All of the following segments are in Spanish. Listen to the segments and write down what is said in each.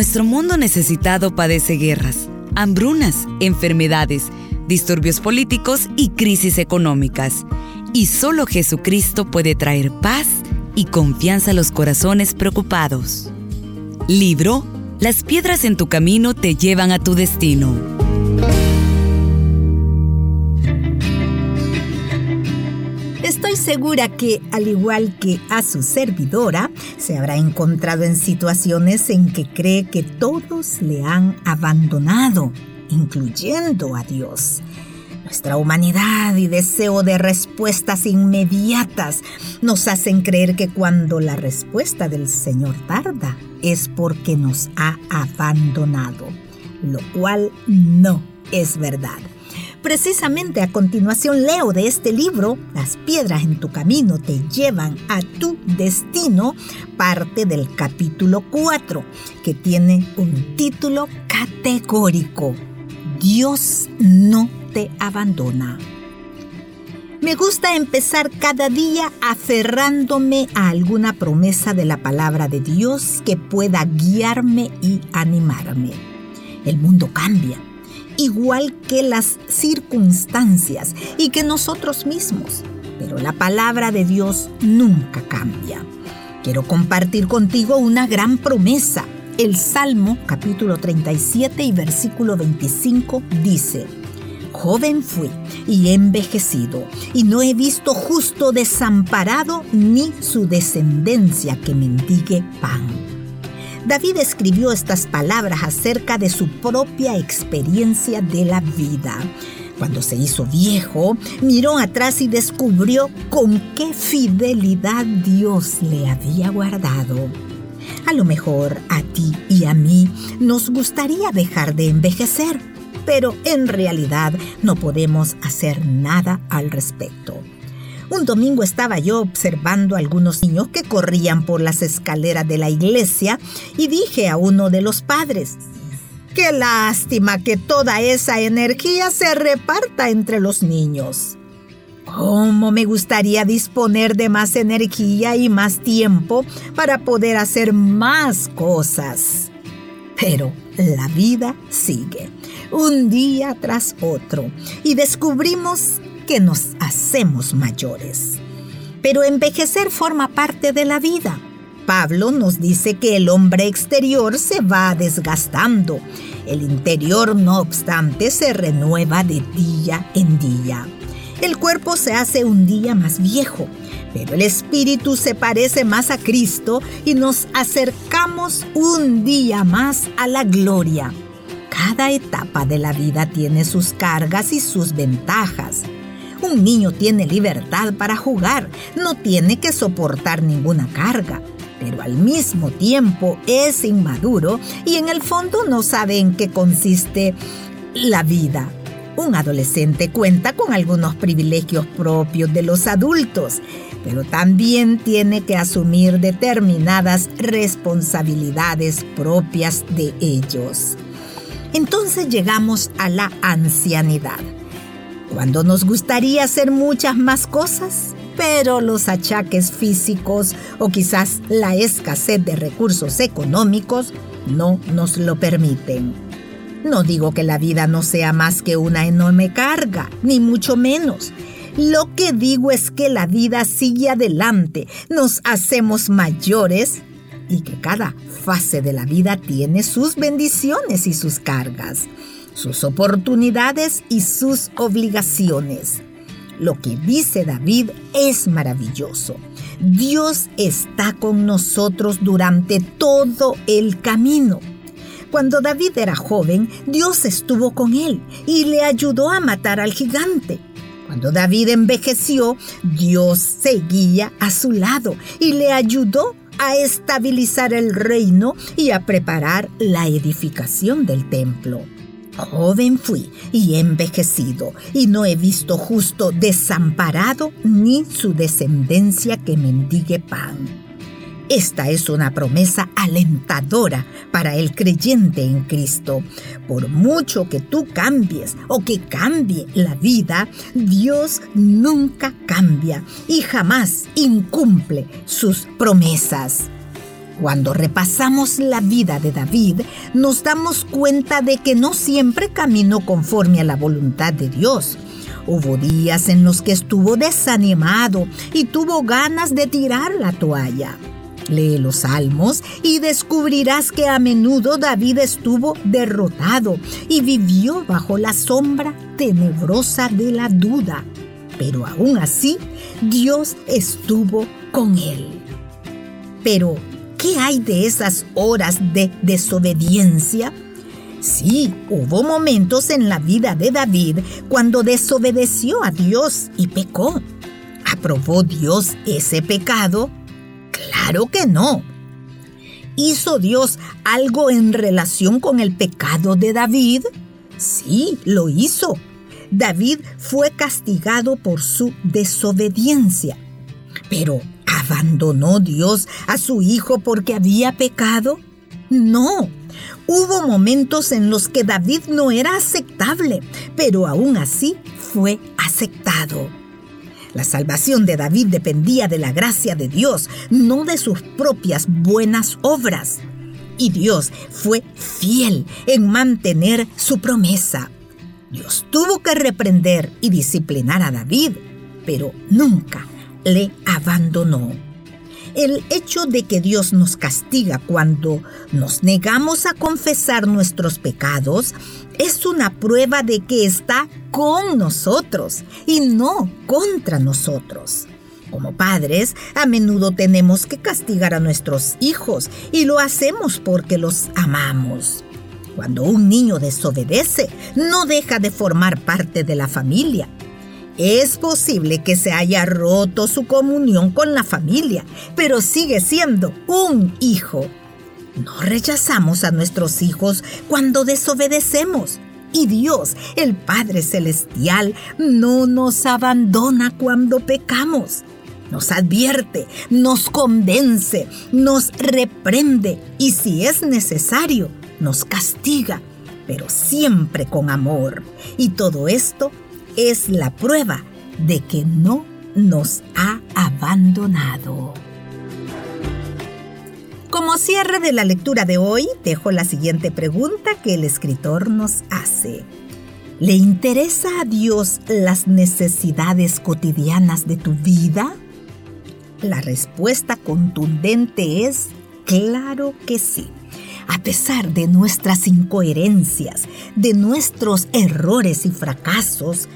Nuestro mundo necesitado padece guerras, hambrunas, enfermedades, disturbios políticos y crisis económicas. Y solo Jesucristo puede traer paz y confianza a los corazones preocupados. Libro Las piedras en tu camino te llevan a tu destino. Estoy segura que, al igual que a su servidora, se habrá encontrado en situaciones en que cree que todos le han abandonado, incluyendo a Dios. Nuestra humanidad y deseo de respuestas inmediatas nos hacen creer que cuando la respuesta del Señor tarda es porque nos ha abandonado, lo cual no es verdad. Precisamente a continuación leo de este libro, Las piedras en tu camino te llevan a tu destino, parte del capítulo 4, que tiene un título categórico. Dios no te abandona. Me gusta empezar cada día aferrándome a alguna promesa de la palabra de Dios que pueda guiarme y animarme. El mundo cambia, igual que las circunstancias y que nosotros mismos, pero la palabra de Dios nunca cambia. Quiero compartir contigo una gran promesa. El Salmo capítulo 37 y versículo 25 dice, Joven fui y he envejecido, y no he visto justo desamparado ni su descendencia que mendigue pan. David escribió estas palabras acerca de su propia experiencia de la vida. Cuando se hizo viejo, miró atrás y descubrió con qué fidelidad Dios le había guardado. A lo mejor a ti y a mí nos gustaría dejar de envejecer pero en realidad no podemos hacer nada al respecto. Un domingo estaba yo observando a algunos niños que corrían por las escaleras de la iglesia y dije a uno de los padres, Qué lástima que toda esa energía se reparta entre los niños. ¿Cómo me gustaría disponer de más energía y más tiempo para poder hacer más cosas? Pero la vida sigue un día tras otro y descubrimos que nos hacemos mayores. Pero envejecer forma parte de la vida. Pablo nos dice que el hombre exterior se va desgastando. El interior, no obstante, se renueva de día en día. El cuerpo se hace un día más viejo, pero el espíritu se parece más a Cristo y nos acercamos un día más a la gloria. Cada etapa de la vida tiene sus cargas y sus ventajas. Un niño tiene libertad para jugar, no tiene que soportar ninguna carga, pero al mismo tiempo es inmaduro y en el fondo no sabe en qué consiste la vida. Un adolescente cuenta con algunos privilegios propios de los adultos, pero también tiene que asumir determinadas responsabilidades propias de ellos. Entonces llegamos a la ancianidad, cuando nos gustaría hacer muchas más cosas, pero los achaques físicos o quizás la escasez de recursos económicos no nos lo permiten. No digo que la vida no sea más que una enorme carga, ni mucho menos. Lo que digo es que la vida sigue adelante, nos hacemos mayores y que cada fase de la vida tiene sus bendiciones y sus cargas, sus oportunidades y sus obligaciones. Lo que dice David es maravilloso. Dios está con nosotros durante todo el camino. Cuando David era joven, Dios estuvo con él y le ayudó a matar al gigante. Cuando David envejeció, Dios seguía a su lado y le ayudó a estabilizar el reino y a preparar la edificación del templo. Joven fui y envejecido, y no he visto justo desamparado ni su descendencia que mendigue pan. Esta es una promesa alentadora para el creyente en Cristo. Por mucho que tú cambies o que cambie la vida, Dios nunca cambia y jamás incumple sus promesas. Cuando repasamos la vida de David, nos damos cuenta de que no siempre caminó conforme a la voluntad de Dios. Hubo días en los que estuvo desanimado y tuvo ganas de tirar la toalla. Lee los salmos y descubrirás que a menudo David estuvo derrotado y vivió bajo la sombra tenebrosa de la duda. Pero aún así, Dios estuvo con él. Pero, ¿qué hay de esas horas de desobediencia? Sí, hubo momentos en la vida de David cuando desobedeció a Dios y pecó. ¿Aprobó Dios ese pecado? Claro que no. ¿Hizo Dios algo en relación con el pecado de David? Sí, lo hizo. David fue castigado por su desobediencia. Pero, ¿abandonó Dios a su hijo porque había pecado? No. Hubo momentos en los que David no era aceptable, pero aún así fue aceptado. La salvación de David dependía de la gracia de Dios, no de sus propias buenas obras. Y Dios fue fiel en mantener su promesa. Dios tuvo que reprender y disciplinar a David, pero nunca le abandonó. El hecho de que Dios nos castiga cuando nos negamos a confesar nuestros pecados es una prueba de que está con nosotros y no contra nosotros. Como padres, a menudo tenemos que castigar a nuestros hijos y lo hacemos porque los amamos. Cuando un niño desobedece, no deja de formar parte de la familia. Es posible que se haya roto su comunión con la familia, pero sigue siendo un hijo. No rechazamos a nuestros hijos cuando desobedecemos. Y Dios, el Padre Celestial, no nos abandona cuando pecamos. Nos advierte, nos convence, nos reprende y si es necesario, nos castiga, pero siempre con amor. Y todo esto es la prueba de que no nos ha abandonado. Como cierre de la lectura de hoy, dejo la siguiente pregunta que el escritor nos hace. ¿Le interesa a Dios las necesidades cotidianas de tu vida? La respuesta contundente es claro que sí a pesar de nuestras incoherencias, de nuestros errores y fracasos,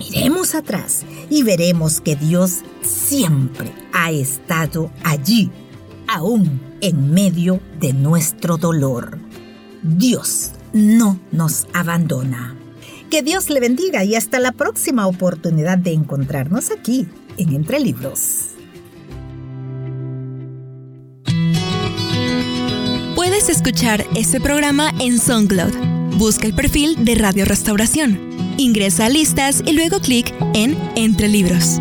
miremos atrás y veremos que Dios siempre ha estado allí, aún en medio de nuestro dolor. Dios no nos abandona. Que Dios le bendiga y hasta la próxima oportunidad de encontrarnos aquí en Entre Libros. Puedes escuchar este programa en SoundCloud. Busca el perfil de Radio Restauración. Ingresa a listas y luego clic en Entre Libros.